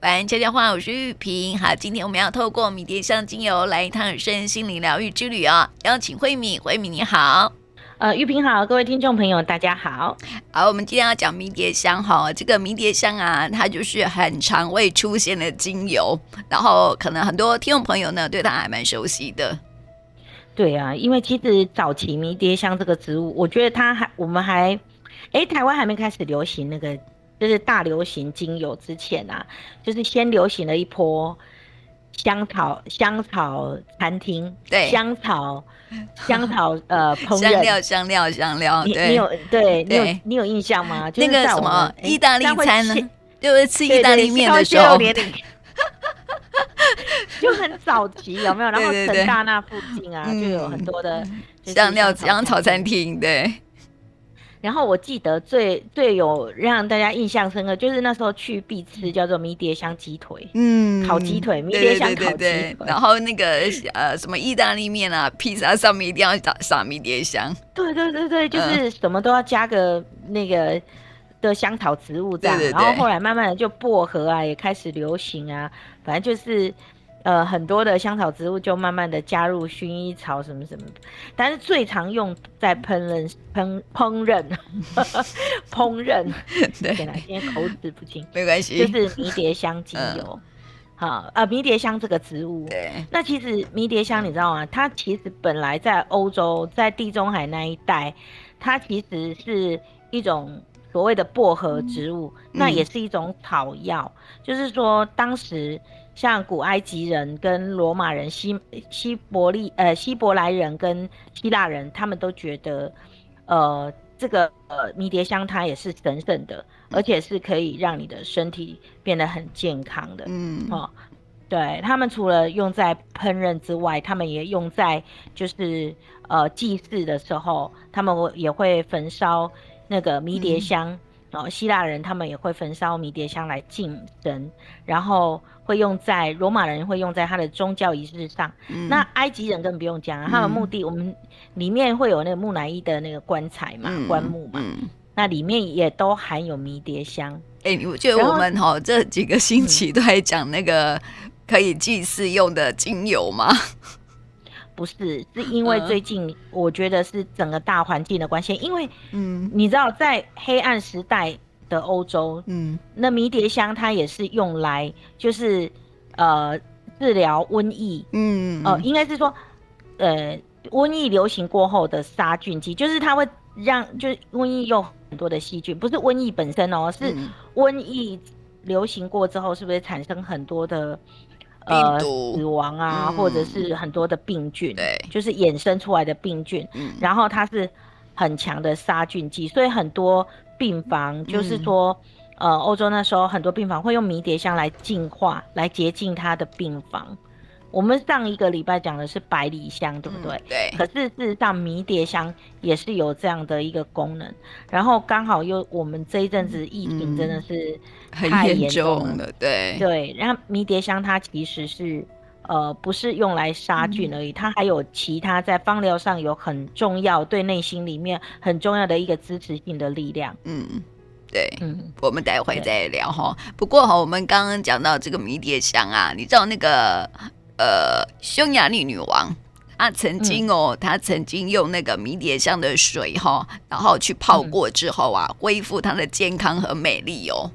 晚安，悄悄话，我是玉萍。好，今天我们要透过迷迭香精油来一趟身心灵疗愈之旅哦。邀请慧敏，慧敏你好。呃，玉萍好，各位听众朋友大家好。好，我们今天要讲迷迭香哈，这个迷迭香啊，它就是很常会出现的精油，然后可能很多听众朋友呢对它还蛮熟悉的。对啊，因为其实早期迷迭香这个植物，我觉得它还我们还，哎，台湾还没开始流行那个。就是大流行精油之前啊，就是先流行了一波香草香草餐厅，对，香草 香草呃烹饪香料香料香料，你你有对你有你有印象吗？那个什么意大利餐呢？就是吃意大利面的时候，就很早期有没有？然后成大那附近啊，就有很多的香料香草餐厅，对。然后我记得最最有让大家印象深刻，就是那时候去必吃叫做迷迭香鸡腿，嗯，烤鸡腿，迷迭香烤鸡腿。然后那个呃什么意大利面啊，披萨上面一定要撒撒迷迭香。对对对对，就是什么都要加个那个的香草植物这样。对对对，然后后来慢慢的就薄荷啊也开始流行啊，反正就是。呃，很多的香草植物就慢慢的加入薰衣草什么什么，但是最常用在烹饪、烹烹饪、烹饪。对，今天口齿不清，没关系。就是迷迭香精油，好、嗯，呃，迷迭香这个植物。对。那其实迷迭香你知道吗？它其实本来在欧洲，在地中海那一带，它其实是一种所谓的薄荷植物，嗯、那也是一种草药。嗯、就是说当时。像古埃及人跟罗马人、希希伯利呃希伯来人跟希腊人，他们都觉得，呃，这个呃迷迭香它也是神圣的，而且是可以让你的身体变得很健康的。嗯，哦，对，他们除了用在烹饪之外，他们也用在就是呃祭祀的时候，他们也会焚烧那个迷迭香。嗯哦，希腊人他们也会焚烧迷迭香来敬神，然后会用在罗马人会用在他的宗教仪式上。嗯、那埃及人更不用讲啊，他们墓地我们里面会有那个木乃伊的那个棺材嘛，嗯、棺木嘛，嗯、那里面也都含有迷迭香。哎、欸，我觉得我们哈后这几个星期都在讲那个可以祭祀用的精油吗？不是，是因为最近我觉得是整个大环境的关系，因为嗯，你知道在黑暗时代的欧洲，嗯，那迷迭香它也是用来就是呃治疗瘟疫，嗯，呃，应该是说呃瘟疫流行过后的杀菌剂，就是它会让就是瘟疫有很多的细菌，不是瘟疫本身哦，是瘟疫流行过之后是不是产生很多的。呃，死亡啊，嗯、或者是很多的病菌，对，就是衍生出来的病菌，嗯、然后它是很强的杀菌剂，所以很多病房就是说，嗯、呃，欧洲那时候很多病房会用迷迭香来净化，来洁净它的病房。我们上一个礼拜讲的是百里香，对不对？嗯、对。可是事实上，迷迭香也是有这样的一个功能。然后刚好又我们这一阵子疫情真的是太严重了，嗯、很严重了，对。对。然后迷迭香它其实是呃不是用来杀菌而已，嗯、它还有其他在芳疗上有很重要对内心里面很重要的一个支持性的力量。嗯，对。嗯，我们待会再聊哈。不过哈，我们刚刚讲到这个迷迭香啊，你知道那个。呃，匈牙利女王，啊曾经哦，嗯、她曾经用那个迷迭香的水哈，然后去泡过之后啊，嗯、恢复她的健康和美丽哦。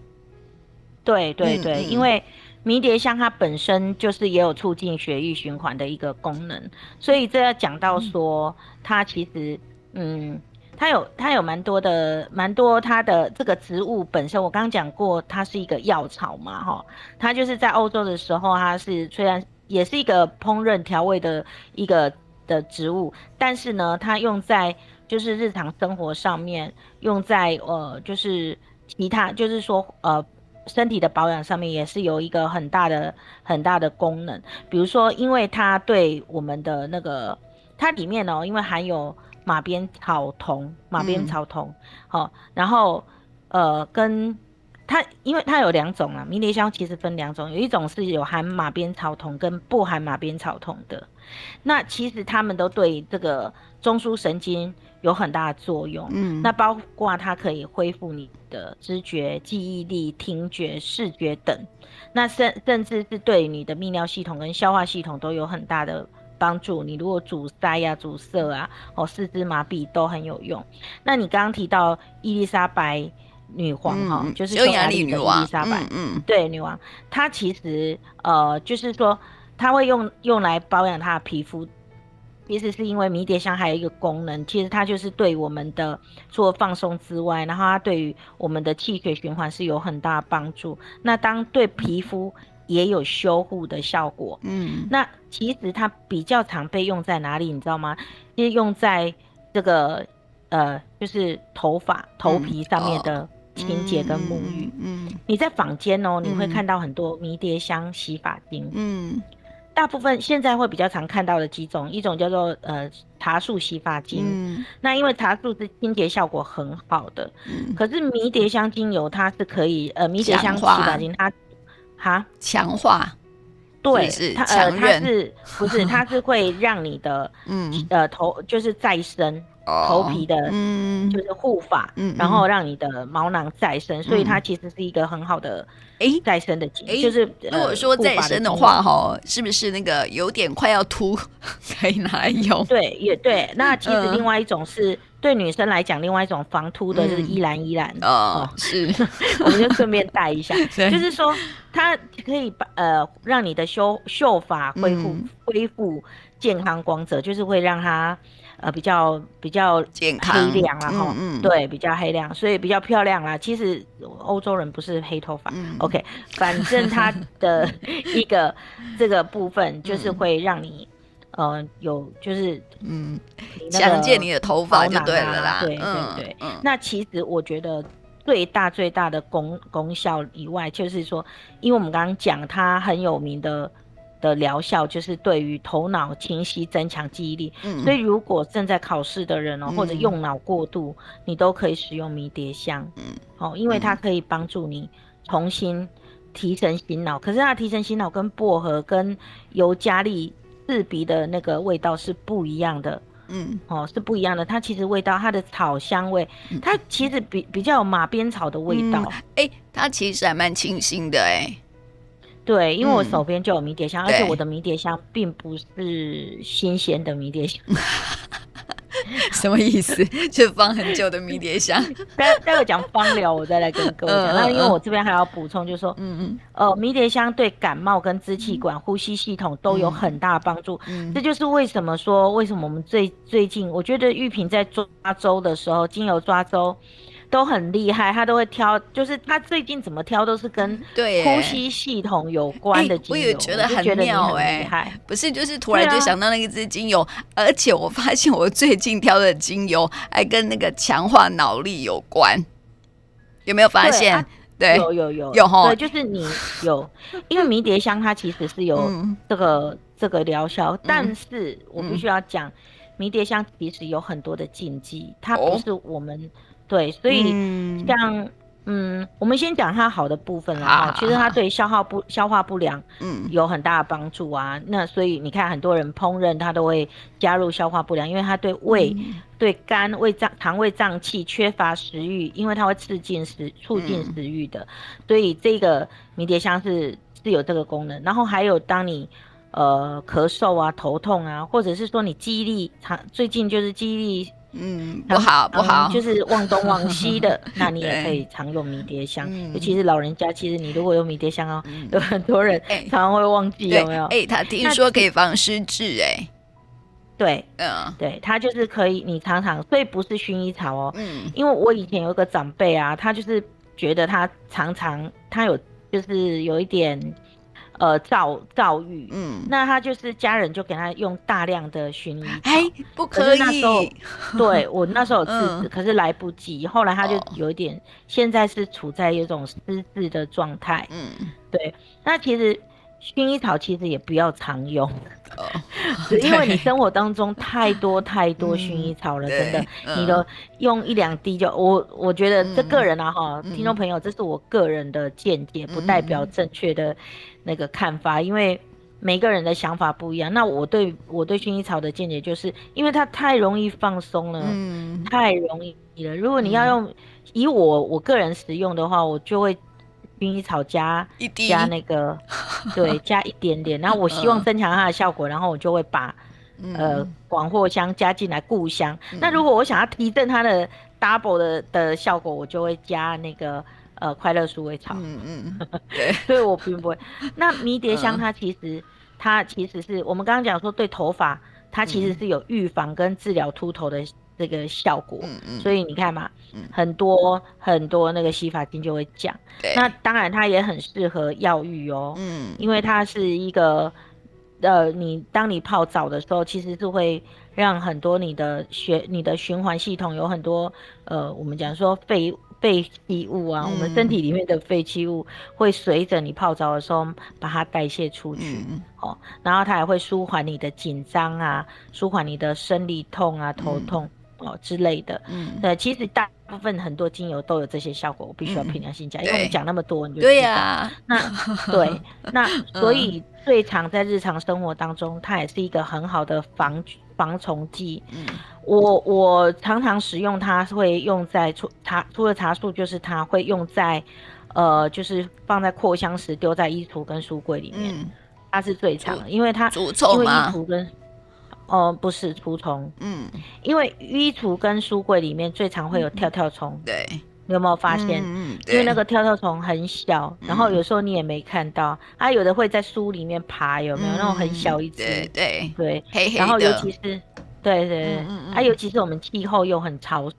对对对，因为迷迭香它本身就是也有促进血液循环的一个功能，所以这要讲到说，它其实嗯，它有它有蛮多的蛮多它的这个植物本身，我刚刚讲过，它是一个药草嘛哈，它就是在欧洲的时候，它是虽然。也是一个烹饪调味的一个的植物，但是呢，它用在就是日常生活上面，用在呃就是其他就是说呃身体的保养上面也是有一个很大的很大的功能。比如说，因为它对我们的那个它里面呢、因为含有马鞭草酮，马鞭草酮，好、然后呃跟。它因为它有两种啊，迷迭香其实分两种，有一种是有含马鞭草酮跟不含马鞭草酮的。那其实它们都对这个中枢神经有很大的作用。嗯，那包括它可以恢复你的知觉、记忆力、听觉、视觉等。那甚甚至是对你的泌尿系统跟消化系统都有很大的帮助。你如果阻塞呀、啊、阻塞啊，哦，四肢麻痹都很有用。那你刚刚提到伊丽莎白女皇哈、嗯，就是匈牙利女王伊丽莎白，嗯，对，女王，她其实呃，就是说她会用用来保养她的皮肤。其实是因为迷迭香还有一个功能，其实它就是对我们的除了放松之外，然后它对于我们的气血循环是有很大的帮助。那当对皮肤也有修护的效果。嗯，那其实它比较常被用在哪里，你知道吗？其实用在这个呃，就是头发、头皮上面的清洁跟沐浴。嗯，嗯，你在坊间哦，你会看到很多迷迭香洗发精。嗯。大部分现在会比较常看到的几种，一种叫做呃茶树洗发精，嗯，那因为茶树是清洁效果很好的，嗯，可是迷迭香精油它是可以呃迷迭香洗发精它哈？强化，对，是它呃它是不是它是会让你的 嗯。呃头就是再生。头皮的，嗯，就是护发，嗯，然后让你的毛囊再生，嗯，所以它其实是一个很好的诶？再生的精，就是如果说再生的话，哈，是不是那个有点快要秃可以拿来用？对，也对。那其实另外一种是对女生来讲，另外一种防秃的就是依兰依兰，哦，是，我们就顺便带一下，就是说它可以把呃让你的修秀发恢复恢复健康光泽，就是会让它。呃，比较比较健康黑亮啦，哈，嗯，对，比较黑亮，所以比较漂亮啦。其实欧洲人不是黑头发，嗯，OK，反正它的一个这个部分就是会让你，嗯、呃，有就是嗯，强健你的头发就对了啦，对对对。嗯、那其实我觉得最大最大的功功效以外，就是说，因为我们刚刚讲它很有名的。的疗效就是对于头脑清晰、增强记忆力。嗯，所以如果正在考试的人哦，或者用脑过度，嗯，你都可以使用迷迭香。嗯，哦，因为它可以帮助你重新提神醒脑。可是它提神醒脑跟薄荷跟尤加利刺鼻的那个味道是不一样的。嗯，哦，是不一样的。它其实味道，它的草香味，它其实比比较有马鞭草的味道。哎，嗯，欸，它其实还蛮清新的哎，欸。对，因为我手边就有迷迭香，嗯，而且我的迷迭香并不是新鲜的迷迭香。什么意思？就放很久的迷迭香。待待会讲芳疗，我再来跟各位讲。那、嗯、因为我这边还要补充，就是说，嗯嗯，呃，迷迭香对感冒跟支气管、嗯、呼吸系统都有很大帮助。嗯，这就是为什么说，为什么我们最最近，我觉得玉萍在抓周的时候，精油抓周。都很厉害，他都会挑，就是他最近怎么挑都是跟呼吸系统有关的精油。我也觉得很妙哎、欸，不是，就是突然就想到那一支精油、啊，而且我发现我最近挑的精油还跟那个强化脑力有关，有没有发现？对，有有有。有哈，对，就是你有，因为迷迭香它其实是有这个、嗯、这个疗效，但是我必须要讲、嗯，迷迭香其实有很多的禁忌，它不是我们。哦对，所以像嗯，嗯，我们先讲它好的部分啦。啊，其实它对消化不消化不良，嗯，有很大的帮助啊。那所以你看，很多人烹饪，它都会加入消化不良，因为它对胃、嗯、对肝、胃脏、肠胃脏器缺乏食欲，因为它会刺激食、促进食欲的、嗯。所以这个迷迭香是是有这个功能。然后还有，当你呃咳嗽啊、头痛啊，或者是说你记忆力长，最近就是记忆力。嗯，不好不好，嗯，就是忘东忘西的，那你也可以常用迷迭香，尤其是老人家。其实你如果用迷迭香哦，有很多人常常会忘记，有没有？哎，欸，他听说可以防失智，哎，对，嗯，对，他就是可以，你常常，所以不是薰衣草哦，嗯，因为我以前有个长辈啊，他就是觉得他常常他有就是有一点。呃，躁躁郁，嗯，那他就是家人就给他用大量的薰衣草，哎，不可以。可那时候，对我那时候有制止，嗯，可是来不及。后来他就有一点，哦，现在是处在一种失智的状态，嗯，对。那其实薰衣草其实也不要常用，哦、因为你生活当中太多太多薰衣草了，嗯、真的，你的用一两滴就我我觉得这个人啊哈，嗯、听众朋友，这是我个人的见解，不代表正确的那个看法，因为每个人的想法不一样。那我对我对薰衣草的见解就是，因为它太容易放松了，嗯、太容易了。如果你要用以我我个人使用的话，我就会。薰衣草加一滴加那个，对，加一点点。然后我希望增强它的效果，然后我就会把、嗯、呃广藿香加进来固香。嗯、那如果我想要提振它的 double 的的效果，我就会加那个呃快乐鼠尾草。嗯嗯，对，所以我并不会。那迷迭香它其实、嗯、它其实是我们刚刚讲说对头发，它其实是有预防跟治疗秃头的。这个效果，嗯嗯，所以你看嘛，嗯、很多很多那个洗发精就会讲，对。那当然它也很适合药浴哦，嗯，因为它是一个，呃，你当你泡澡的时候，其实是会让很多你的血、你的循环系统有很多，呃，我们讲说废废弃物啊，嗯、我们身体里面的废弃物会随着你泡澡的时候把它代谢出去，嗯、哦，然后它还会舒缓你的紧张啊，舒缓你的生理痛啊、头痛。嗯哦之类的，嗯，对，其实大部分很多精油都有这些效果，我必须要凭良心讲，嗯、因为我们讲那么多，你就对呀、啊，那 对，那所以最常在日常生活当中，它也是一个很好的防防虫剂。嗯，我我常常使用它，会用在除茶除了茶树，就是它会用在，呃，就是放在扩香石，丢在衣橱跟书柜里面，嗯、它是最常的，因为它因为衣橱跟哦，不是除虫，嗯，因为衣橱跟书柜里面最常会有跳跳虫，对，你有没有发现？嗯，因为那个跳跳虫很小，然后有时候你也没看到，它有的会在书里面爬，有没有？那种很小一只？对对。对，然后尤其是，对对对，啊，尤其是我们气候又很潮湿，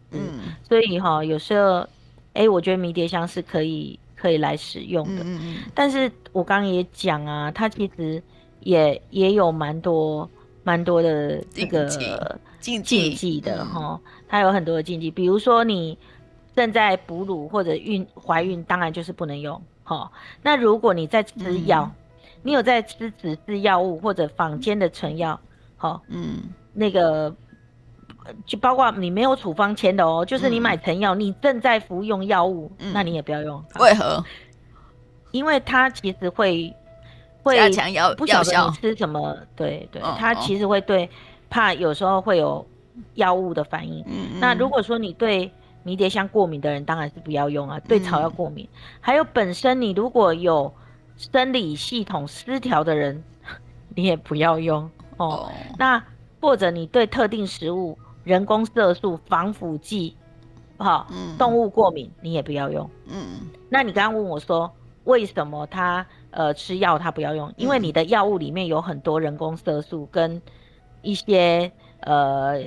所以哈，有时候，哎，我觉得迷迭香是可以可以来使用的，但是我刚刚也讲啊，它其实也也有蛮多。蛮多的这个禁忌的哈，它有很多的禁忌，比如说你正在哺乳或者孕怀孕，当然就是不能用哈。那如果你在吃药，你有在吃指示药物或者坊间的成药，好，嗯，那个就包括你没有处方签的哦，就是你买成药，你正在服用药物，那你也不要用。为何？因为它其实会。会不晓得你吃什么，对对，它其实会对，怕有时候会有药物的反应。嗯，那如果说你对迷迭香过敏的人，当然是不要用啊。对草药过敏，还有本身你如果有生理系统失调的人，你也不要用哦。那或者你对特定食物、人工色素、防腐剂，好，动物过敏，你也不要用。嗯，那你刚刚问我说，为什么它？呃，吃药它不要用，因为你的药物里面有很多人工色素跟一些呃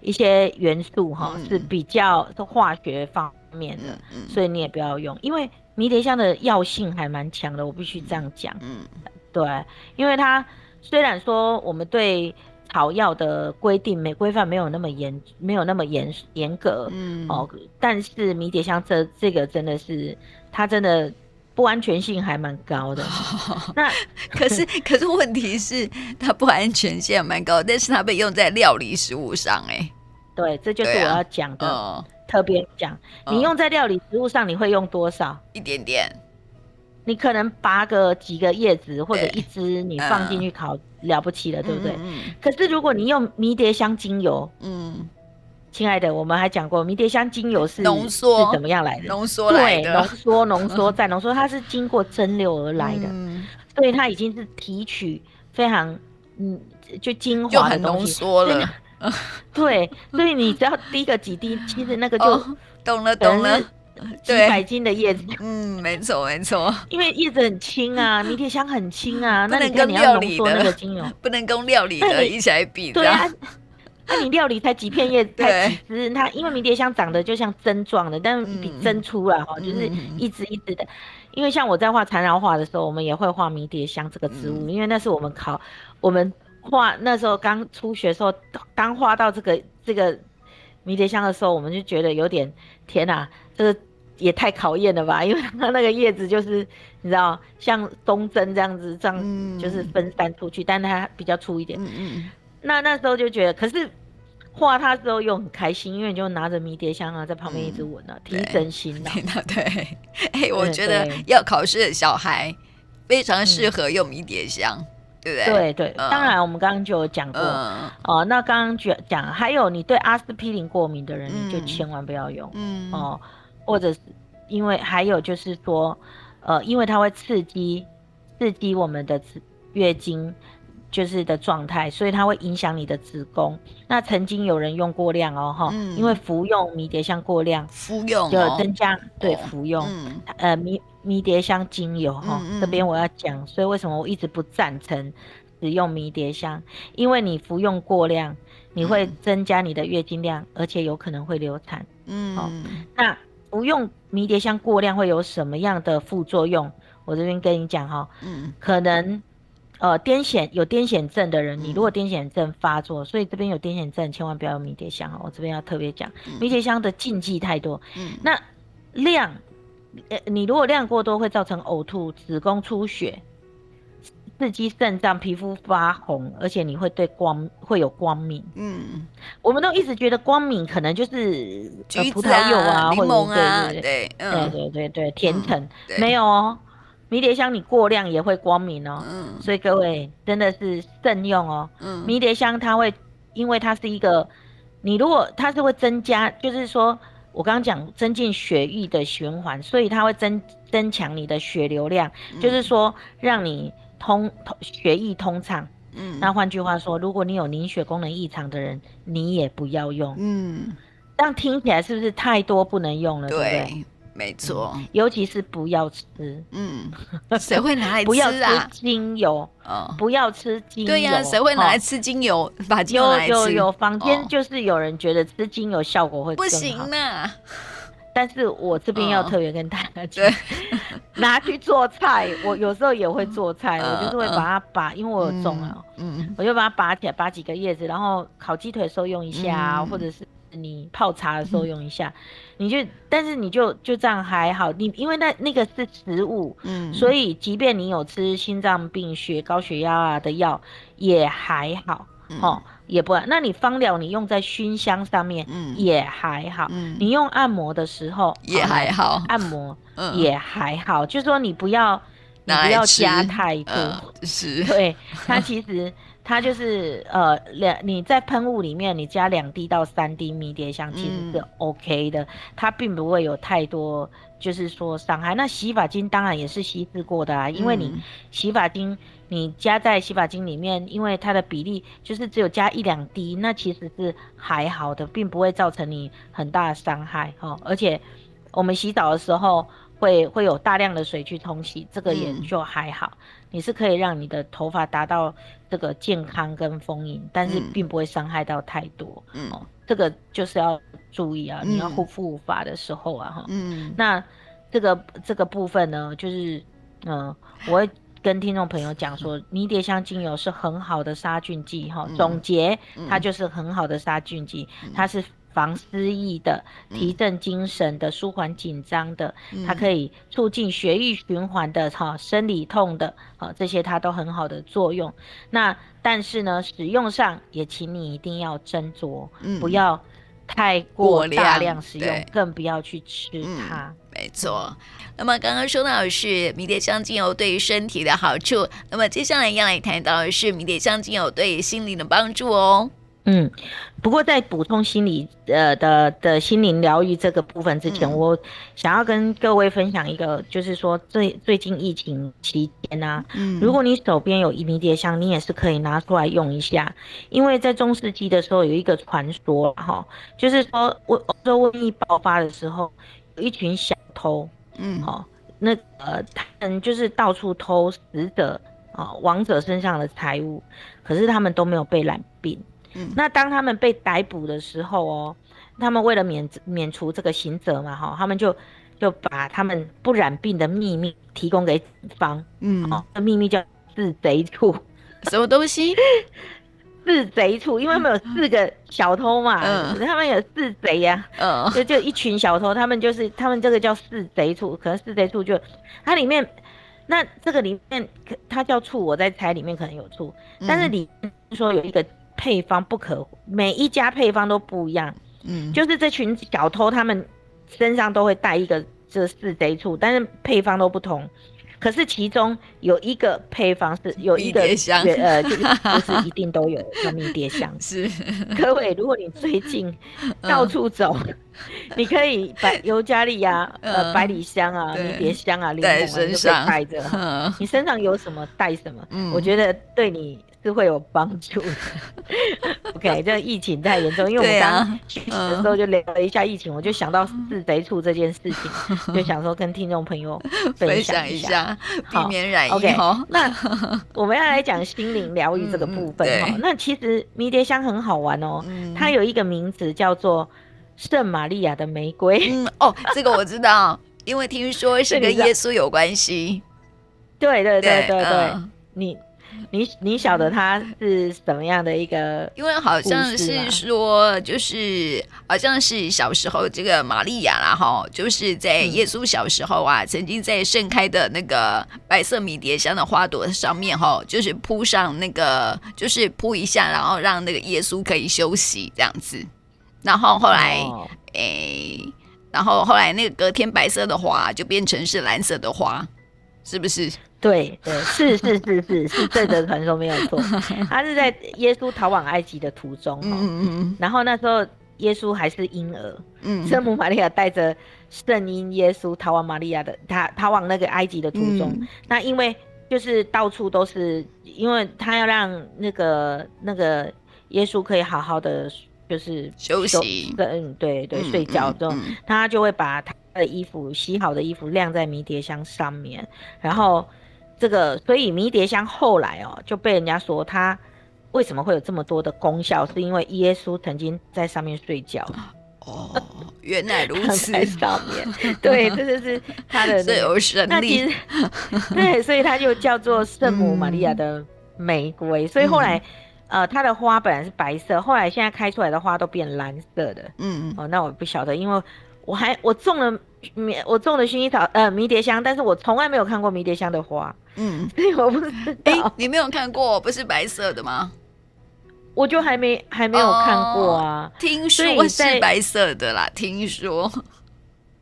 一些元素哈，嗯、是比较是化学方面的，嗯嗯、所以你也不要用。因为迷迭香的药性还蛮强的，我必须这样讲。嗯，对，因为它虽然说我们对草药的规定没规范没有那么严，没有那么严严格，嗯哦，但是迷迭香这这个真的是它真的。不安全性还蛮高的，那可是 可是问题是它不安全性蛮高，但是它被用在料理食物上，哎，对，这就是我要讲的，啊、特别讲，你用在料理食物上，你会用多少？一点点，你可能拔个几个叶子或者一支，你放进去烤，嗯、了不起了，对不对？嗯、可是如果你用迷迭香精油，嗯。亲爱的，我们还讲过迷迭香精油是浓缩是怎么样来的？浓缩来的，对，浓缩浓缩再浓缩，它是经过蒸馏而来的，嗯、所以它已经是提取非常嗯就精华的东西，浓缩了。对，所以你只要滴个几滴，其实那个就、哦、懂了懂了，几百斤的叶子。嗯，没错没错，因为叶子很轻啊，迷迭香很轻啊，那能跟料理的那个精油不能跟料理的一起来比的。对啊。那、啊、你料理才几片叶 子，才几枝，它因为迷迭香长得就像针状的，但比针粗了哈，嗯、就是一枝一枝的。因为像我在画缠绕画的时候，我们也会画迷迭香这个植物，嗯、因为那是我们考我们画那时候刚初学的时候，刚画到这个这个迷迭香的时候，我们就觉得有点天哪、啊，这个也太考验了吧，因为它那个叶子就是你知道像东针这样子，这样就是分散出去，嗯、但它比较粗一点。嗯嗯。那那时候就觉得，可是画它之后又很开心，因为你就拿着迷迭香啊，在旁边一直闻啊，提神醒脑。对，哎、欸，我觉得要考试的小孩非常适合用迷迭香。嗯对不对？对对，嗯、当然我们刚刚就有讲过、嗯、哦。那刚刚讲讲，还有你对阿司匹林过敏的人，嗯、你就千万不要用。嗯哦，或者是因为还有就是说，呃，因为它会刺激刺激我们的月经就是的状态，所以它会影响你的子宫。那曾经有人用过量哦，哈、嗯，因为服用迷迭香过量，服用就增加、哦、对服用，嗯、呃迷。迷迭香精油哈，这边我要讲，所以为什么我一直不赞成使用迷迭香？因为你服用过量，你会增加你的月经量，嗯、而且有可能会流产。嗯，好，那服用迷迭香过量会有什么样的副作用？我这边跟你讲哈，嗯，可能呃癫痫有癫痫症的人，你如果癫痫症发作，所以这边有癫痫症，千万不要用迷迭香。我这边要特别讲，迷迭香的禁忌太多。嗯，那量。呃，你如果量过多，会造成呕吐、子宫出血、刺激肾脏、皮肤发红，而且你会对光会有光敏。嗯，我们都一直觉得光敏可能就是葡萄柚啊，或者柠檬啊，对对对对对对，甜橙没有哦。迷迭香你过量也会光敏哦。嗯，所以各位真的是慎用哦。嗯，迷迭香它会，因为它是一个，你如果它是会增加，就是说。我刚刚讲增进血液的循环，所以它会增增强你的血流量，嗯、就是说让你通通血液通畅。嗯，那换句话说，如果你有凝血功能异常的人，你也不要用。嗯，这样听起来是不是太多不能用了？对，对不对？没错、嗯，尤其是不要吃，嗯，谁会拿来 吃啊？不要吃精油，哦、不要吃精油。对呀、啊，谁会拿来吃精油？哦、把精油来吃？有有有，坊间就是有人觉得吃精油效果会。不行呢。但是我这边要特别跟大家讲，哦、拿去做菜，我有时候也会做菜，嗯、我就是会把它拔，因为我有种啊，嗯，我就把它拔起来，拔几个叶子，然后烤鸡腿的时候用一下，嗯、或者是。你泡茶的时候用一下，嗯、你就，但是你就就这样还好，你因为那那个是植物，嗯，所以即便你有吃心脏病、血高血压啊的药，也还好，嗯、哦，也不，那你芳疗你用在熏香上面，嗯，也还好，嗯，你用按摩的时候也还好，按摩也还好，嗯、就是说你不要，你不要加太多，呃、是，对，它其实。它就是呃两你在喷雾里面你加两滴到三滴迷迭香其实是 OK 的，嗯、它并不会有太多就是说伤害。那洗发精当然也是稀释过的啊，因为你洗发精你加在洗发精里面，因为它的比例就是只有加一两滴，那其实是还好的，并不会造成你很大的伤害哦。而且我们洗澡的时候会会有大量的水去冲洗，这个也就还好。嗯你是可以让你的头发达到这个健康跟丰盈，但是并不会伤害到太多。嗯，哦，这个就是要注意啊，嗯、你要护肤发的时候啊，哈。嗯。那这个这个部分呢，就是嗯、呃，我会跟听众朋友讲说，迷迭香精油是很好的杀菌剂，哈、哦。总结，它就是很好的杀菌剂，嗯、它是。防失忆的，提振精神的，舒缓紧张的，嗯、它可以促进血液循环的，哈，生理痛的，好，这些它都很好的作用。那但是呢，使用上也请你一定要斟酌，嗯、不要太过大量使用，更不要去吃它。嗯、没错。那么刚刚说到的是迷迭香精油对于身体的好处，那么接下来要来谈到的是迷迭香精油对于心灵的帮助哦。嗯，不过在补充心理呃的的心灵疗愈这个部分之前，嗯、我想要跟各位分享一个，就是说最最近疫情期间啊，嗯，如果你手边有迷迭香，你也是可以拿出来用一下，因为在中世纪的时候有一个传说哈，就是说瘟欧洲瘟疫爆发的时候，有一群小偷，嗯，好，那呃他们就是到处偷死者啊亡者身上的财物，可是他们都没有被染病。那当他们被逮捕的时候哦，他们为了免免除这个刑责嘛，哈，他们就就把他们不染病的秘密提供给警方，嗯，哦，那秘密叫四贼处，什么东西？四贼处，因为他们有四个小偷嘛，嗯、他们有四贼呀、啊，嗯，就就一群小偷，他们就是他们这个叫四贼处，可能四贼处就它里面，那这个里面它叫处，我在猜里面可能有处，但是里面说有一个配方不可，每一家配方都不一样，嗯，就是这群小偷他们身上都会带一个这四贼醋，但是配方都不同。可是其中有一个配方是有一个香，呃，就是一定都有 叫迷迭香。是，各位，如果你最近到处走，嗯、你可以百尤加利呀、嗯、呃，百里香啊，迷迭香啊，柠檬啊，都可以带着。嗯、你身上有什么带什么，嗯、我觉得对你。是会有帮助的。OK，这疫情太严重，因为我们刚去的时候就聊了一下疫情，啊嗯、我就想到四贼处这件事情，嗯、就想说跟听众朋友 分享一下，避免染疫。OK，那 我们要来讲心灵疗愈这个部分哈。嗯、那其实迷迭香很好玩哦，嗯、它有一个名字叫做圣玛利亚的玫瑰。嗯，哦，这个我知道，因为听说是跟耶稣有关系。对对对对对，嗯、你。你你晓得他是怎么样的一个？因为好像是说，就是好像是小时候这个玛利亚啦，哈，就是在耶稣小时候啊，嗯、曾经在盛开的那个白色迷迭香的花朵上面，哈，就是铺上那个，就是铺一下，然后让那个耶稣可以休息这样子。然后后来，哦、诶，然后后来那个隔天白色的花就变成是蓝色的花，是不是？对对，是是是是是这个传说没有错，他是在耶稣逃往埃及的途中，嗯、然后那时候耶稣还是婴儿，嗯，圣母玛利亚带着圣婴耶稣逃往玛利亚的他逃往那个埃及的途中，嗯、那因为就是到处都是，因为他要让那个那个耶稣可以好好的就是休息，嗯对对睡觉之后，他就会把他的衣服洗好的衣服晾在迷迭香上面，然后。这个，所以迷迭香后来哦就被人家说它为什么会有这么多的功效，是因为耶稣曾经在上面睡觉。哦，原来如此。在上面，对，这就是 他的、那个、最有神力。对，所以它就叫做圣母玛利亚的玫瑰。嗯、所以后来，呃，它的花本来是白色，后来现在开出来的花都变蓝色的。嗯嗯哦，那我不晓得，因为我还我种了迷，我种的薰衣草，呃，迷迭香，但是我从来没有看过迷迭香的花。嗯，对，我不知道。哎，你没有看过，不是白色的吗？我就还没还没有看过啊。听说是白色的啦，听说。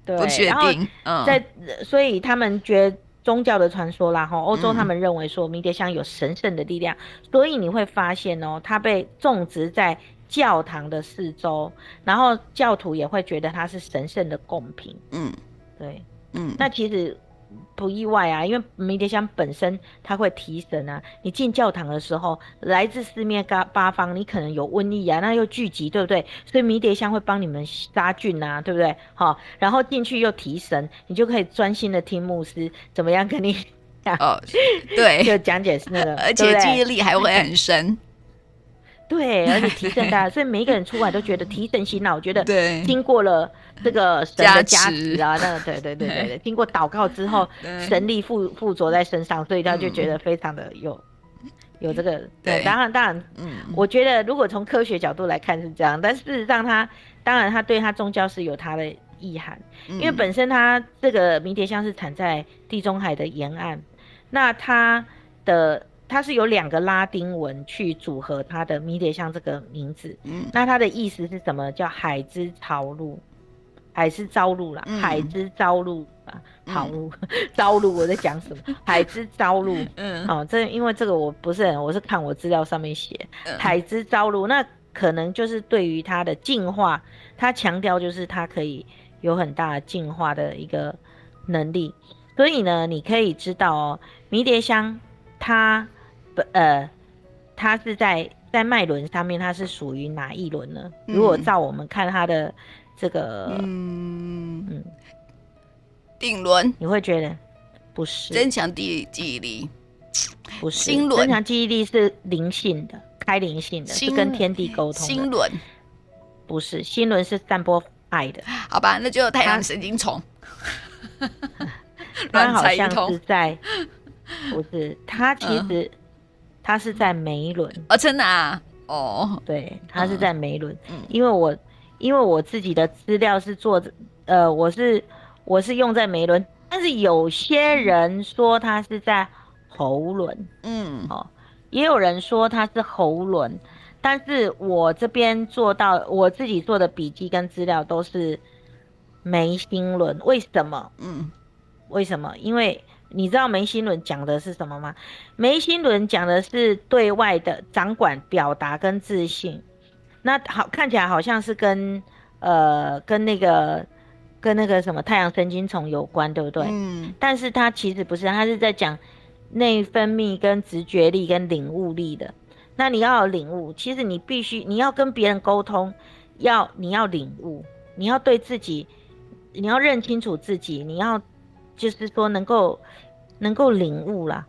对，不确定。嗯，在所以他们觉得宗教的传说啦，哈，欧洲他们认为说迷迭香有神圣的力量，所以你会发现哦，它被种植在教堂的四周，然后教徒也会觉得它是神圣的贡品。嗯，对，嗯，那其实。不意外啊，因为迷迭香本身它会提神啊。你进教堂的时候，来自四面八八方，你可能有瘟疫啊，那又聚集，对不对？所以迷迭香会帮你们杀菌啊，对不对？好，然后进去又提神，你就可以专心的听牧师怎么样跟你讲哦，对，就讲解是那个，而且记忆力还会很深。对，而且 提神大家，所以每一个人出来都觉得提神醒脑，觉得经过了这个神的加持啊，那对对对对对，经过祷告之后，神力附附着在身上，所以他就觉得非常的有有这个对。当然当然，嗯，我觉得如果从科学角度来看是这样，但事实上他当然他对他宗教是有他的意涵，因为本身他这个迷迭香是产在地中海的沿岸，那他的。它是有两个拉丁文去组合它的迷迭香这个名字，嗯，那它的意思是什么？叫海之朝露，海之朝露啦，嗯、海之朝露啊，朝露，朝露，我在讲什么？海之朝露，嗯，好、哦，这因为这个我不是很，我是看我资料上面写，嗯、海之朝露，那可能就是对于它的净化，它强调就是它可以有很大的净化的一个能力，所以呢，你可以知道哦，迷迭香它。呃，它是在在脉轮上面，它是属于哪一轮呢？嗯、如果照我们看它的这个，嗯嗯，顶轮，你会觉得不是增强记记忆力，不是心轮增强记忆力是灵性的，开灵性的，是跟天地沟通的。心轮不是心轮是散播爱的，好吧？那就太阳神经虫，它好像是在，不是它其实。嗯它是在梅伦。哦，真的啊，哦，对，他是在梅伦，嗯，因为我因为我自己的资料是做，呃，我是我是用在梅伦，但是有些人说他是在喉轮，嗯，哦，也有人说他是喉轮，但是我这边做到我自己做的笔记跟资料都是眉心轮，为什么？嗯，为什么？因为。你知道眉心轮讲的是什么吗？眉心轮讲的是对外的掌管、表达跟自信。那好，看起来好像是跟呃跟那个跟那个什么太阳神经丛有关，对不对？嗯。但是它其实不是，它是在讲内分泌跟直觉力跟领悟力的。那你要有领悟，其实你必须你要跟别人沟通，要你要领悟，你要对自己，你要认清楚自己，你要。就是说能够能够领悟啦，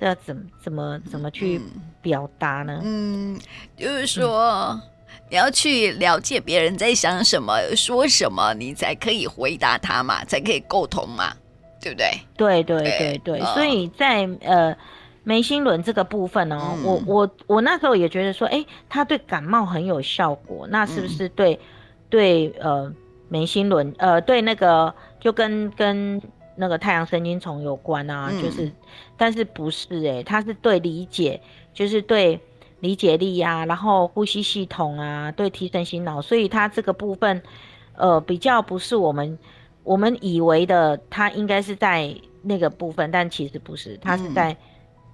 这要怎么怎么怎么去表达呢？嗯，就是说、嗯、你要去了解别人在想什么、说什么，你才可以回答他嘛，才可以沟通嘛，对不对？对对对对，哦、所以在呃眉心轮这个部分呢、哦嗯，我我我那时候也觉得说，哎，它对感冒很有效果，那是不是对、嗯、对呃眉心轮呃对那个就跟跟。那个太阳神经丛有关啊，嗯、就是，但是不是诶、欸，它是对理解，就是对理解力啊，然后呼吸系统啊，对提神醒脑，所以它这个部分，呃，比较不是我们我们以为的，它应该是在那个部分，但其实不是，它是在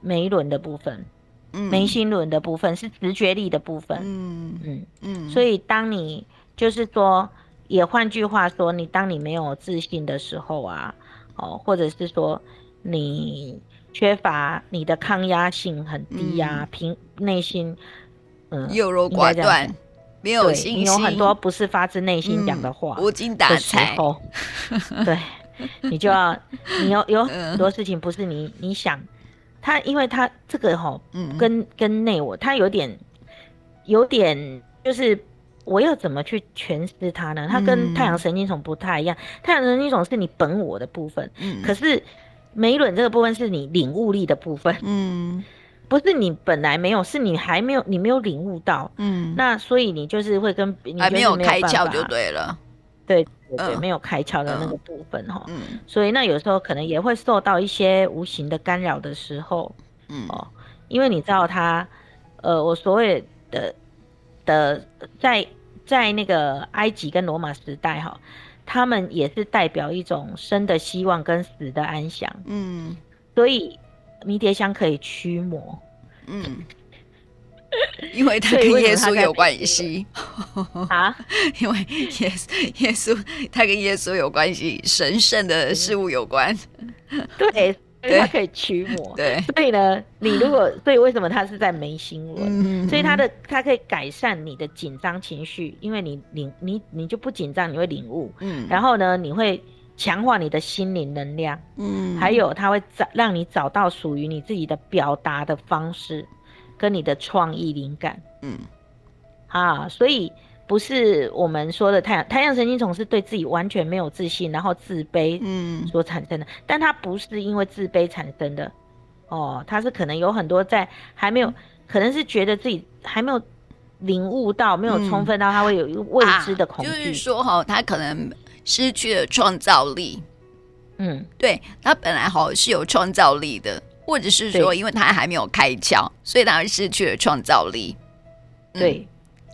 眉轮的部分，嗯，眉心轮的部分是直觉力的部分，嗯嗯嗯，所以当你就是说，也换句话说，你当你没有自信的时候啊。哦，或者是说你缺乏你的抗压性很低呀、啊嗯，平内心嗯优柔寡断，没有信心，你有很多不是发自内心讲的话，无精打采。对，你就要你有有很多事情不是你你想他，因为他这个哈、跟跟内我他有点有点就是。我要怎么去诠释它呢？它跟太阳神经丛不太一样。嗯、太阳神经丛是你本我的部分，嗯，可是眉轮这个部分是你领悟力的部分，嗯，不是你本来没有，是你还没有，你没有领悟到，嗯，那所以你就是会跟你还没有开窍就对了，对对对、嗯，没有开窍的那个部分哈，嗯，所以那有时候可能也会受到一些无形的干扰的时候，嗯哦，因为你知道它，呃，我所谓的的在。在那个埃及跟罗马时代，哈，他们也是代表一种生的希望跟死的安详。嗯，所以迷迭香可以驱魔。嗯，因为他跟耶稣有关系。啊？因为耶稣，耶稣他跟耶稣有关系，神圣的事物有关。对。它可以驱魔，对，所以呢，你如果，所以为什么它是在眉心轮？嗯，所以它的它可以改善你的紧张情绪，因为你领你你就不紧张，你会领悟，嗯，然后呢，你会强化你的心灵能量，嗯，还有它会找让你找到属于你自己的表达的方式，跟你的创意灵感，嗯，啊，所以。不是我们说的太阳太阳神经丛是对自己完全没有自信，然后自卑，嗯，所产生的，嗯。但它不是因为自卑产生的，哦，它是可能有很多在还没有，可能是觉得自己还没有领悟到，没有充分到，他会有一个未知的恐惧。嗯啊，就是说哈，他可能失去了创造力。嗯，对，他本来好是有创造力的，或者是说，因为他还没有开窍，所以他失去了创造力。嗯，对。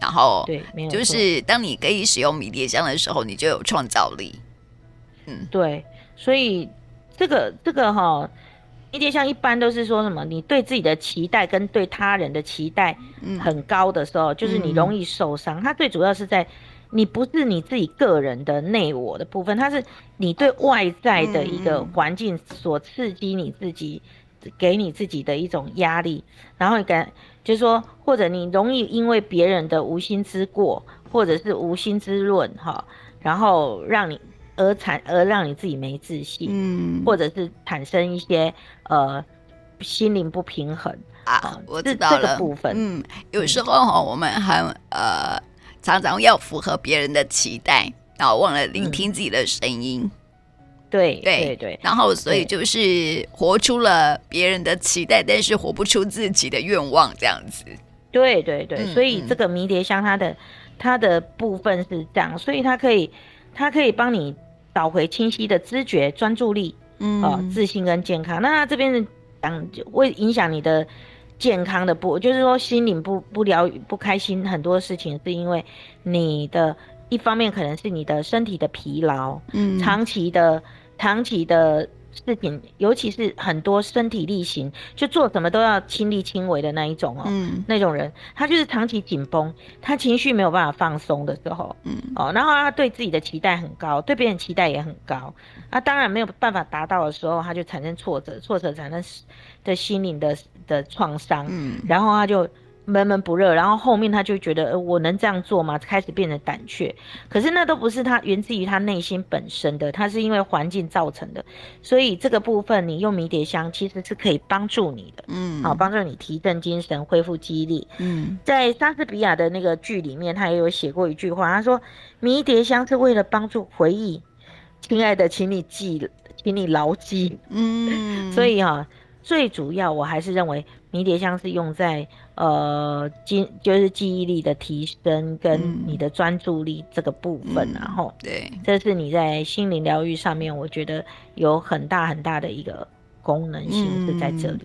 然后，对，就是当你可以使用迷迭香的时候，你就有创造力。嗯，对，所以这个这个哈、哦，迷迭香一般都是说什么？你对自己的期待跟对他人的期待很高的时候，嗯、就是你容易受伤。它最主要是在你不是你自己个人的内我的部分，它是你对外在的一个环境所刺激你自己，给你自己的一种压力，然后你感。就是说，或者你容易因为别人的无心之过，或者是无心之论，哈，然后让你而产而让你自己没自信，嗯，或者是产生一些呃心灵不平衡啊。我知道了，这个部分，嗯，有时候哈，我们很呃常常要符合别人的期待，然后忘了聆听自己的声音。嗯对对对，然后所以就是活出了别人的期待，但是活不出自己的愿望，这样子。对对对，所以这个迷迭香它的它的部分是这样，所以它可以它可以帮你找回清晰的知觉、专注力，嗯，哦，自信跟健康。那它这边讲会影响你的健康的不，就是说心灵不不疗愈、不开心，很多事情是因为你的一方面可能是你的身体的疲劳，嗯，长期的长期的。事情，尤其是很多身体力行，就做什么都要亲力亲为的那一种哦，嗯，那种人，他就是长期紧绷，他情绪没有办法放松的时候，嗯，哦，然后他对自己的期待很高，对别人期待也很高，那当然没有办法达到的时候，他就产生挫折，挫折产生的心灵的的创伤，嗯，然后他就。闷闷不乐，然后后面他就觉得，呃，我能这样做吗？开始变得胆怯。可是那都不是他源自于他内心本身的，他是因为环境造成的。所以这个部分，你用迷迭香其实是可以帮助你的，嗯，好，帮助你提振精神、恢复记忆力。嗯，在莎士比亚的那个剧里面，他也有写过一句话，他说：“迷迭香是为了帮助回忆，亲爱的，请你记，请你牢记。”嗯，所以哈、啊，最主要我还是认为迷迭香是用在。呃，记就是记忆力的提升跟你的专注力这个部分，然后、嗯、对，这是你在心灵疗愈上面，我觉得有很大很大的一个功能性是在这里，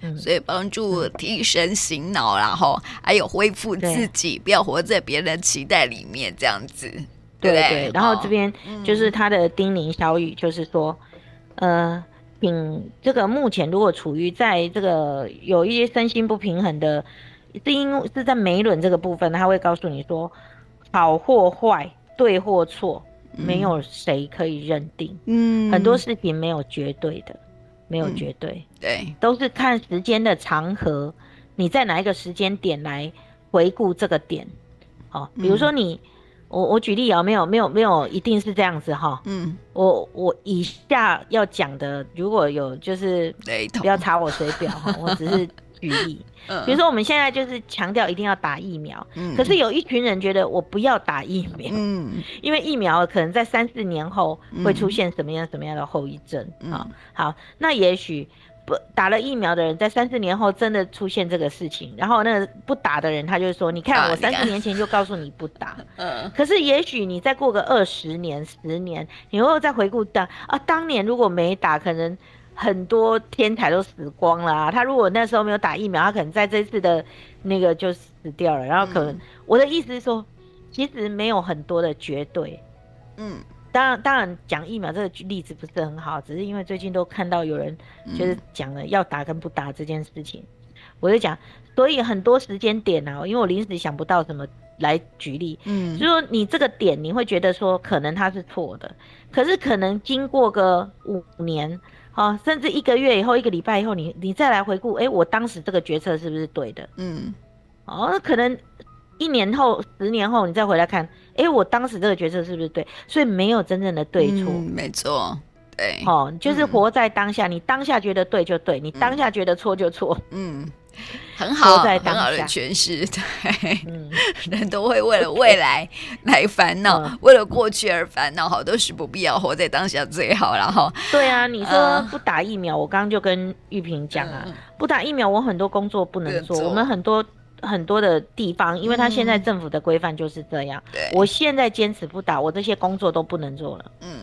嗯、是，所以帮助提神醒脑，然后还有恢复自己，不要活在别人期待里面，这样子，对对，对。然后这边就是他的叮咛小语，就是说，嗯、呃。嗯，这个目前如果处于在这个有一些身心不平衡的，是因为是在每轮这个部分，他会告诉你说，好或坏，对或错，没有谁可以认定。嗯，很多事情没有绝对的，没有绝对，嗯、对，都是看时间的长河，你在哪一个时间点来回顾这个点，哦，比如说你。嗯我我举例啊，没有没有没有，一定是这样子哈。嗯，我我以下要讲的，如果有就是不要查我水表哈，我只是举例。比如说我们现在就是强调一定要打疫苗，可是有一群人觉得我不要打疫苗，嗯，因为疫苗可能在三四年后会出现什么样什么样的后遗症啊。好，那也许。不打了疫苗的人，在三四年后真的出现这个事情，然后那个不打的人，他就说：“你看，我三四年前就告诉你不打。”嗯。可是也许你再过个二十年、十年，你又再回顾当啊，当年如果没打，可能很多天才都死光了啊。他如果那时候没有打疫苗，他可能在这次的那个就死掉了。然后可能我的意思是说，其实没有很多的绝对。嗯。当然，当然讲疫苗这个例子不是很好，只是因为最近都看到有人就是讲了要打跟不打这件事情，嗯、我就讲，所以很多时间点啊，因为我临时想不到什么来举例，嗯，就说你这个点你会觉得说可能它是错的，可是可能经过个五年，啊，甚至一个月以后、一个礼拜以后，你你再来回顾，哎、欸，我当时这个决策是不是对的？嗯，哦，可能。一年后、十年后，你再回来看，哎、欸，我当时这个决策是不是对？所以没有真正的对错、嗯，没错，对，哦，就是活在当下，嗯、你当下觉得对就对，你当下觉得错就错，嗯，很好，活在当下很好的诠释，对，嗯，人都会为了未来 来烦恼，嗯、为了过去而烦恼，好多是不必要，活在当下最好。然后，对啊，你说不打疫苗，嗯、我刚刚就跟玉萍讲啊，嗯、不打疫苗，我很多工作不能做，做我们很多。很多的地方，因为他现在政府的规范就是这样。对，我现在坚持不打，我这些工作都不能做了。嗯，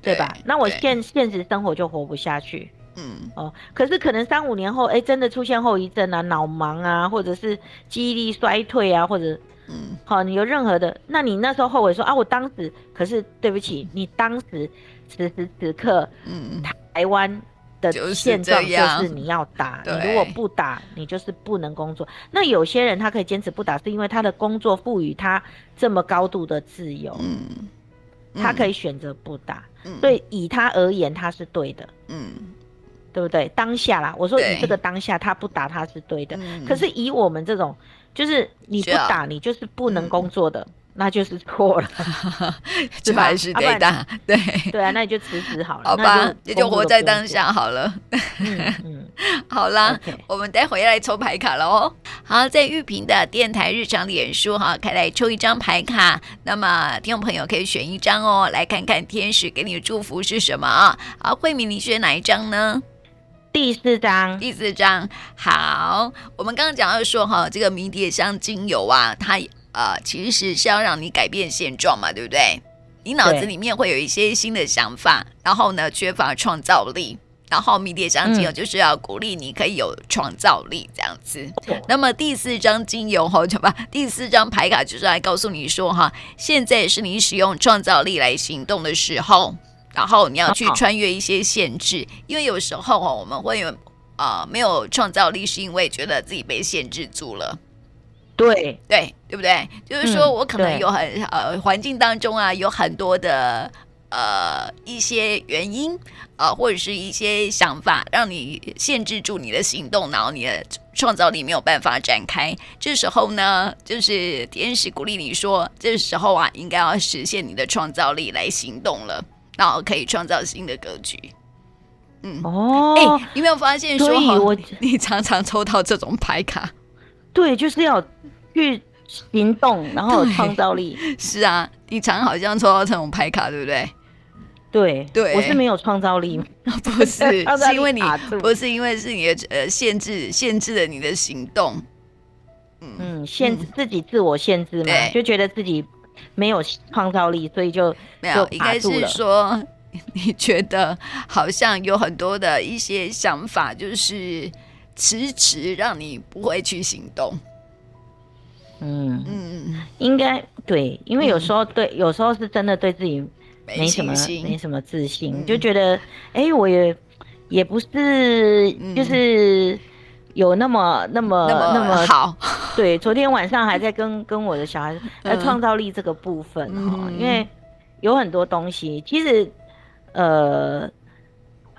对吧？那我现现实生活就活不下去。嗯，哦，可是可能三五年后，哎，真的出现后遗症啊，脑盲啊，或者是记忆力衰退啊，或者，嗯，好，你有任何的，那你那时候后悔说啊，我当时，可是对不起，你当时此时此刻，嗯，台湾。的现状就是你要打，你如果不打，你就是不能工作。那有些人他可以坚持不打，是因为他的工作赋予他这么高度的自由，嗯，他可以选择不打。所以以他而言，他是对的，嗯，对不对？当下啦，我说以这个当下，他不打他是对的。可是以我们这种，就是你不打，你就是不能工作的。那就是错了，就还是得打，对对啊，那你就辞职好了，好吧，你就活在当下好了。嗯，好啦，我们待会要来抽牌卡了哦。好，在玉屏的电台日常脸书哈，开来抽一张牌卡，那么听众朋友可以选一张哦，来看看天使给你的祝福是什么啊？好，慧敏，你选哪一张呢？第四章，第四章。好，我们刚刚讲到说哈，这个迷迭香精油啊，它呃其实是要让你改变现状嘛，对不对？你脑子里面会有一些新的想法，然后呢，缺乏创造力。然后迷迭香精油就是要鼓励你可以有创造力这样子。嗯、那么第四张精油哈，就把第四张牌卡就是来告诉你说哈，现在是你使用创造力来行动的时候。然后你要去穿越一些限制，因为有时候哦，我们会有啊、呃、没有创造力，是因为觉得自己被限制住了。对对对不对？就是说我可能有很、嗯、呃环境当中啊有很多的。呃，一些原因，呃，或者是一些想法，让你限制住你的行动，然后你的创造力没有办法展开。这时候呢，就是天使鼓励你说，这时候啊，应该要实现你的创造力来行动了，然后可以创造新的格局。嗯，哦，哎，你有没有发现说，我你常常抽到这种牌卡？对，就是要去行动，然后有创造力。是啊，你常好像抽到这种牌卡，对不对？对对，我是没有创造力，不是，是因为你不是因为是你的呃限制，限制了你的行动。嗯，限制自己自我限制嘛，就觉得自己没有创造力，所以就没有。应该是说，你觉得好像有很多的一些想法，就是迟迟让你不会去行动。嗯。嗯，应该对，因为有时候对，有时候是真的对自己。没什么，没什么自信，嗯、就觉得，哎、欸，我也也不是，就是有那么、嗯、那么那么，那么好。对，昨天晚上还在跟跟我的小孩在创造力这个部分哈，嗯、因为有很多东西，其实呃，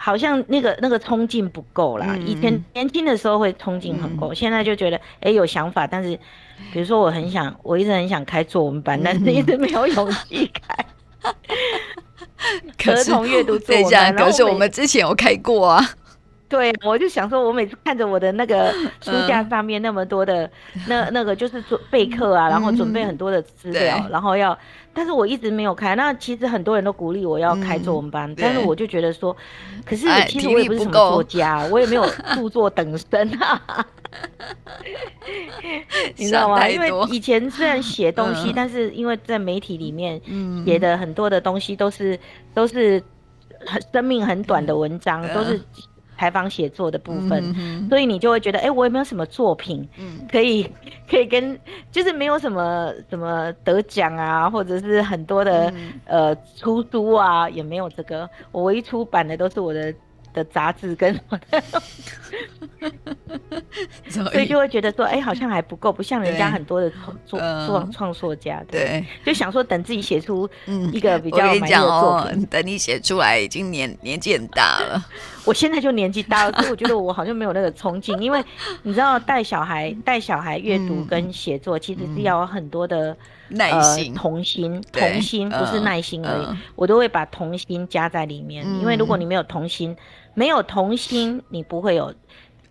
好像那个那个冲劲不够啦。嗯、以前年轻的时候会冲劲很够，嗯、现在就觉得，哎、欸，有想法，但是比如说我很想，我一直很想开作文班，但是一直没有勇气开。儿童阅读作文，可是我们之前有开过啊。对，我就想说，我每次看着我的那个 书架上面那么多的那那个就是做备课啊，然后准备很多的资料，然后要，但是我一直没有开。那其实很多人都鼓励我要开作文班，但是我就觉得说，可是其实我也不是什么作家，我也没有著作等身啊。你知道吗？因为以前虽然写 东西，但是因为在媒体里面写的很多的东西都是都是很生命很短的文章，都是。采访写作的部分，所以你就会觉得，哎、欸，我有没有什么作品，可以、嗯、可以跟，就是没有什么什么得奖啊，或者是很多的、嗯、呃出书啊，也没有这个，我唯一出版的都是我的。的杂志跟，所以就会觉得说，哎，好像还不够，不像人家很多的创作创创作家，对，就想说等自己写出一个比较满意的作品，等你写出来已经年年纪很大了，我现在就年纪大了，所以我觉得我好像没有那个冲劲，因为你知道带小孩带小孩阅读跟写作其实是要有很多的耐心、童心、童心不是耐心而已，我都会把童心加在里面，因为如果你没有童心。没有童心，你不会有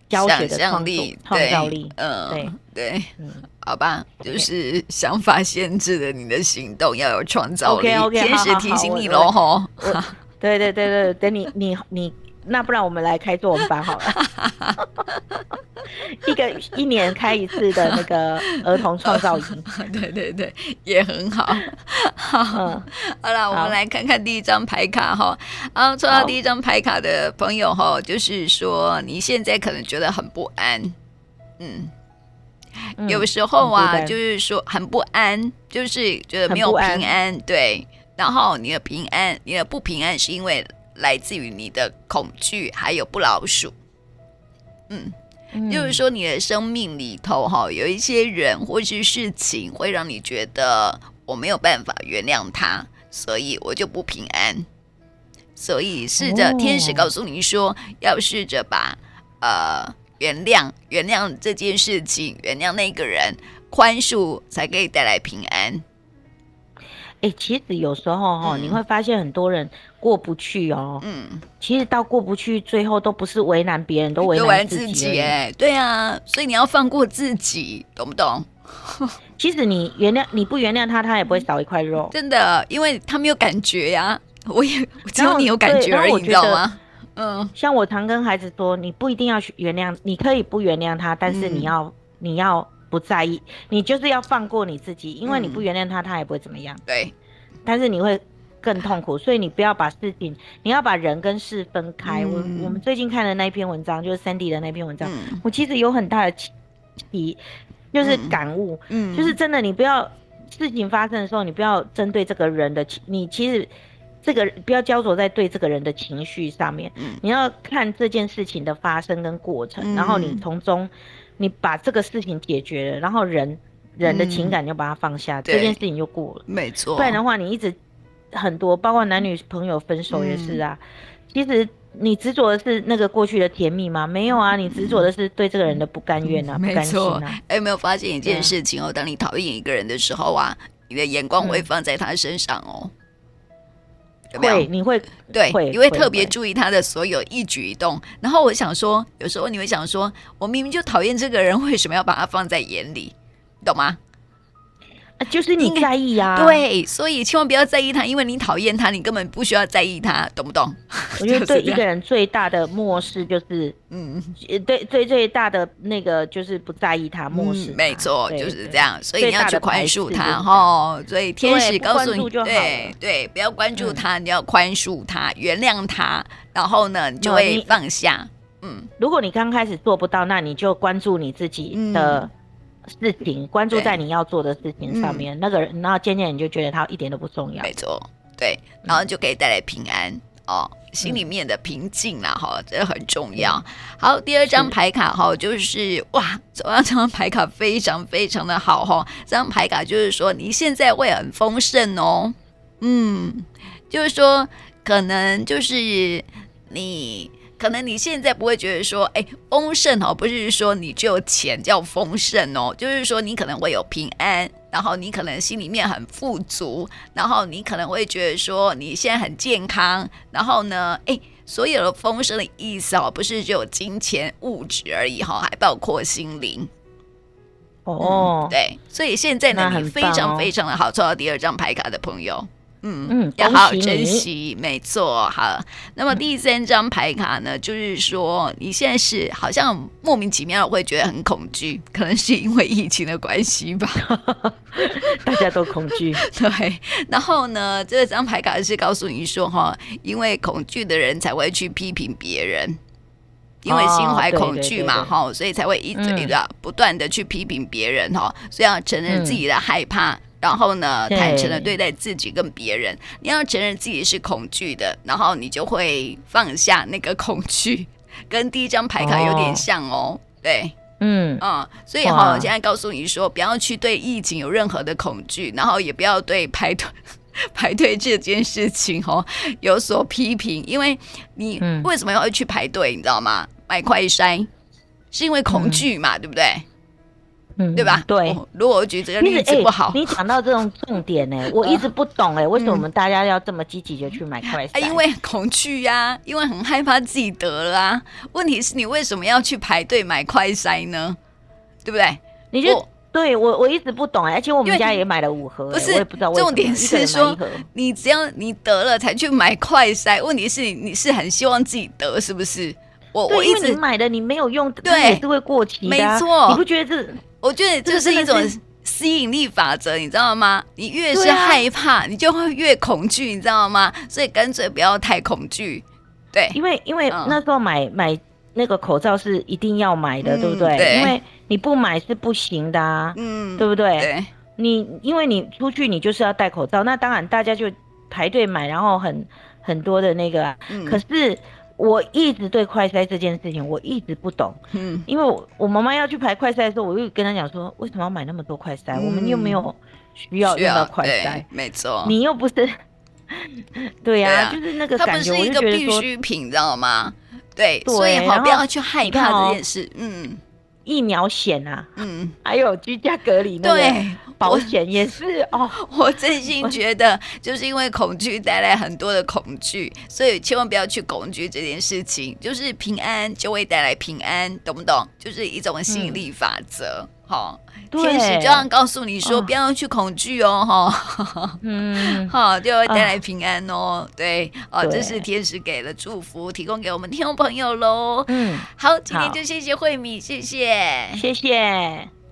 教学的创力、创造力。嗯，对对，嗯，好吧，就是想法限制了你的行动，要有创造力。OK OK，天使提醒你喽，吼。对对对对，等你你你。那不然我们来开作文班好了，一个一年开一次的那个 儿童创造营，对对对，也很好。好，嗯、好了，我们来看看第一张牌卡哈。然后抽到第一张牌卡的朋友哈，就是说你现在可能觉得很不安，嗯，有时候啊，就是说很不安，就是觉得没有平安，安对。然后你的平安，你的不平安是因为。来自于你的恐惧，还有不老鼠。嗯，嗯，就是说你的生命里头哈，有一些人或是事情会让你觉得我没有办法原谅他，所以我就不平安。所以试着天使告诉你说，哦、要试着把呃原谅原谅这件事情，原谅那个人，宽恕才可以带来平安。哎、欸，其实有时候哈，嗯、你会发现很多人过不去哦。嗯，其实到过不去，最后都不是为难别人，都为难自己。哎，对啊，所以你要放过自己，懂不懂？其实你原谅，你不原谅他，他也不会少一块肉。真的，因为他没有感觉呀。我也 只有你有感觉而已，你知道吗？嗯，像我常跟孩子说，你不一定要去原谅，你可以不原谅他，但是你要、嗯、你要不在意，你就是要放过你自己，因为你不原谅他，他也不会怎么样。对，但是你会更痛苦，所以你不要把事情，你要把人跟事分开。嗯、我我们最近看的那篇文章，就是 Sandy 的那篇文章，嗯、我其实有很大的体，就是感悟，嗯，就是真的，你不要事情发生的时候，你不要针对这个人的，你其实。这个不要焦灼在对这个人的情绪上面，嗯、你要看这件事情的发生跟过程，嗯、然后你从中，你把这个事情解决了，然后人人的情感就把它放下，嗯、这件事情就过了。没错，不然的话，你一直很多，包括男女朋友分手也是啊。嗯、其实你执着的是那个过去的甜蜜吗？没有啊，你执着的是对这个人的不甘愿啊，嗯、不甘心啊。哎，有没有发现一件事情哦？当你讨厌一个人的时候啊，你的眼光会放在他身上哦。嗯有没有会，你会对，会你会特别注意他的所有一举一动。然后我想说，有时候你会想说，我明明就讨厌这个人，为什么要把他放在眼里？懂吗？就是你在意呀、啊，对，所以千万不要在意他，因为你讨厌他，你根本不需要在意他，懂不懂？我觉得对一个人最大的漠视就是，嗯，对最最大的那个就是不在意他，漠视、嗯。没错，就是这样。所以你要去宽恕他哈。所以天使告诉你，对对，对，不要关注他，嗯、你要宽恕他，原谅他，然后呢，你就会放下。嗯，如果你刚开始做不到，那你就关注你自己的。嗯事情关注在你要做的事情上面，嗯、那个人，然后渐渐你就觉得他一点都不重要。没错，对，然后就可以带来平安、嗯、哦，心里面的平静啦，哈、嗯，这很重要。嗯、好，第二张牌卡哈，就是哇，这张牌卡非常非常的好哈，这张牌卡就是说你现在会很丰盛哦，嗯，就是说可能就是你。可能你现在不会觉得说，哎，丰盛哦，不是说你只有钱叫丰盛哦，就是说你可能会有平安，然后你可能心里面很富足，然后你可能会觉得说你现在很健康，然后呢，哎，所有的丰盛的意思哦，不是只有金钱物质而已哈，还包括心灵。哦、嗯，对，所以现在呢，你非常非常的好，抽到第二张牌卡的朋友。嗯嗯，要好好珍惜，没错。好，那么第三张牌卡呢，就是说你现在是好像莫名其妙会觉得很恐惧，可能是因为疫情的关系吧，大家都恐惧。对，然后呢，这张牌卡是告诉你说哈，因为恐惧的人才会去批评别人，因为心怀恐惧嘛哈，所以才会一直的不断的去批评别人哈，所以要承认自己的害怕。然后呢，坦诚的对待自己跟别人，你要承认自己是恐惧的，然后你就会放下那个恐惧，跟第一张牌卡有点像哦。哦对，嗯嗯，所以哈，我现在告诉你说，不要去对疫情有任何的恐惧，然后也不要对排队 排队这件事情哦有所批评，因为你为什么要去排队？你知道吗？买快筛是因为恐惧嘛，嗯、对不对？嗯，对吧？对，如果我举这个例子不好，你讲到这种重点呢，我一直不懂哎，为什么我们大家要这么积极的去买快筛？因为恐惧呀，因为很害怕自己得了啊。问题是你为什么要去排队买快筛呢？对不对？你就对我我一直不懂哎，而且我们家也买了五盒，不是，我也不知道为什么。重点是说，你只要你得了才去买快筛，问题是你是很希望自己得，是不是？我我一直买的你没有用，对，也是会过期的，没错，你不觉得这？我觉得这是一种吸引力法则，你知道吗？你越是害怕，你就会越恐惧，你知道吗？所以干脆不要太恐惧。对，因为因为那时候买买那个口罩是一定要买的，对不对？因为你不买是不行的啊，嗯，对不对？对，你因为你出去你就是要戴口罩，那当然大家就排队买，然后很很多的那个，可是。我一直对快筛这件事情我一直不懂，嗯，因为我我妈妈要去排快筛的时候，我又跟她讲说，为什么要买那么多快筛？嗯、我们又没有需要用到快筛，没错，你又不是，对呀、啊，对啊、就是那个感觉，它不是一个必需品，你知道吗？对，对所以好不要去害怕这件事，嗯。疫苗险啊，嗯，还有居家隔离那个保险也是哦。我真心觉得，就是因为恐惧带来很多的恐惧，所以千万不要去恐惧这件事情。就是平安就会带来平安，懂不懂？就是一种吸引力法则。哈。天使就要告诉你说，不要去恐惧哦，哈，嗯，好，就会带来平安哦，对，哦，这是天使给的祝福，提供给我们听众朋友喽。嗯，好，今天就谢谢慧敏，谢谢，谢谢。